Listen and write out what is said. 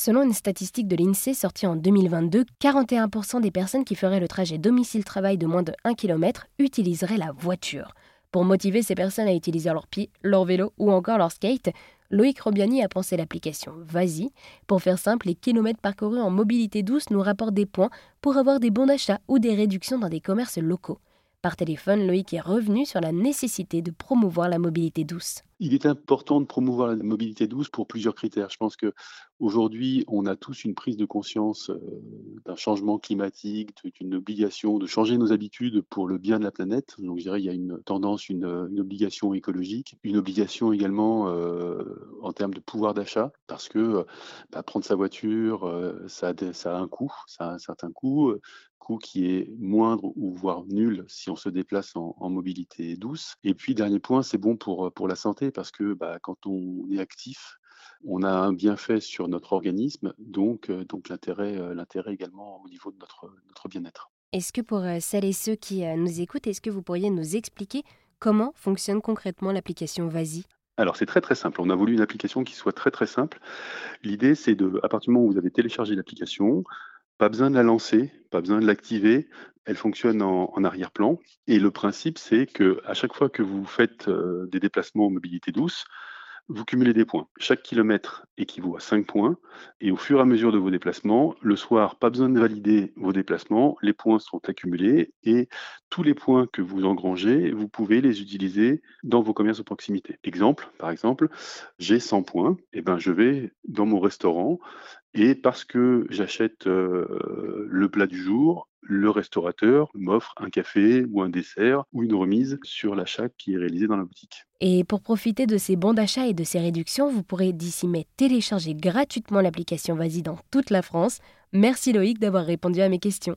Selon une statistique de l'INSEE sortie en 2022, 41% des personnes qui feraient le trajet domicile-travail de moins de 1 km utiliseraient la voiture. Pour motiver ces personnes à utiliser leur pied, leur vélo ou encore leur skate, Loïc Robiani a pensé l'application Vas-y. Pour faire simple, les kilomètres parcourus en mobilité douce nous rapportent des points pour avoir des bons d'achat ou des réductions dans des commerces locaux. Par téléphone, Loïc est revenu sur la nécessité de promouvoir la mobilité douce. Il est important de promouvoir la mobilité douce pour plusieurs critères. Je pense que aujourd'hui, on a tous une prise de conscience euh, d'un changement climatique, d'une obligation de changer nos habitudes pour le bien de la planète. Donc, je dirais, il y a une tendance, une, obligation écologique, une obligation également euh, termes de pouvoir d'achat, parce que bah, prendre sa voiture, ça, a un coût, ça a un certain coût coût qui est moindre ou voire nul si on se déplace en, mobilité douce. Et puis, dernier point, c'est bon pour, pour la santé parce que bah, quand on est actif, on a un bienfait sur notre organisme, donc, donc l'intérêt, l'intérêt également au niveau de notre, notre bien-être. Est-ce que pour celles et ceux qui nous écoutent, est-ce que vous pourriez nous expliquer comment fonctionne concrètement l'application Vasi? Alors c'est très très simple. On a voulu une application qui soit très très simple. L'idée c'est de, à partir du moment où vous avez téléchargé l'application, pas besoin de la lancer, pas besoin de l'activer. Elle fonctionne en, arrière-plan. Et le principe, c'est que à chaque fois que vous faites euh, des déplacements en mobilité douce, vous cumulez des points. Chaque kilomètre équivaut à 5 points. Et au fur et à mesure de vos déplacements, le soir, pas besoin de valider vos déplacements. Les points sont accumulés. Et tous les points que vous engrangez, vous pouvez les utiliser dans vos commerces de proximité. Exemple, par exemple, j'ai 100 points. Et eh ben, je vais dans mon restaurant et parce que j'achète euh, le plat du jour, le restaurateur m'offre un café ou un dessert ou une remise sur l'achat qui est réalisé dans la boutique. Et pour profiter de ces bons d'achat et de ces réductions, vous pourrez d'ici mai télécharger gratuitement l'application Vas-y dans toute la France. Merci Loïc d'avoir répondu à mes questions.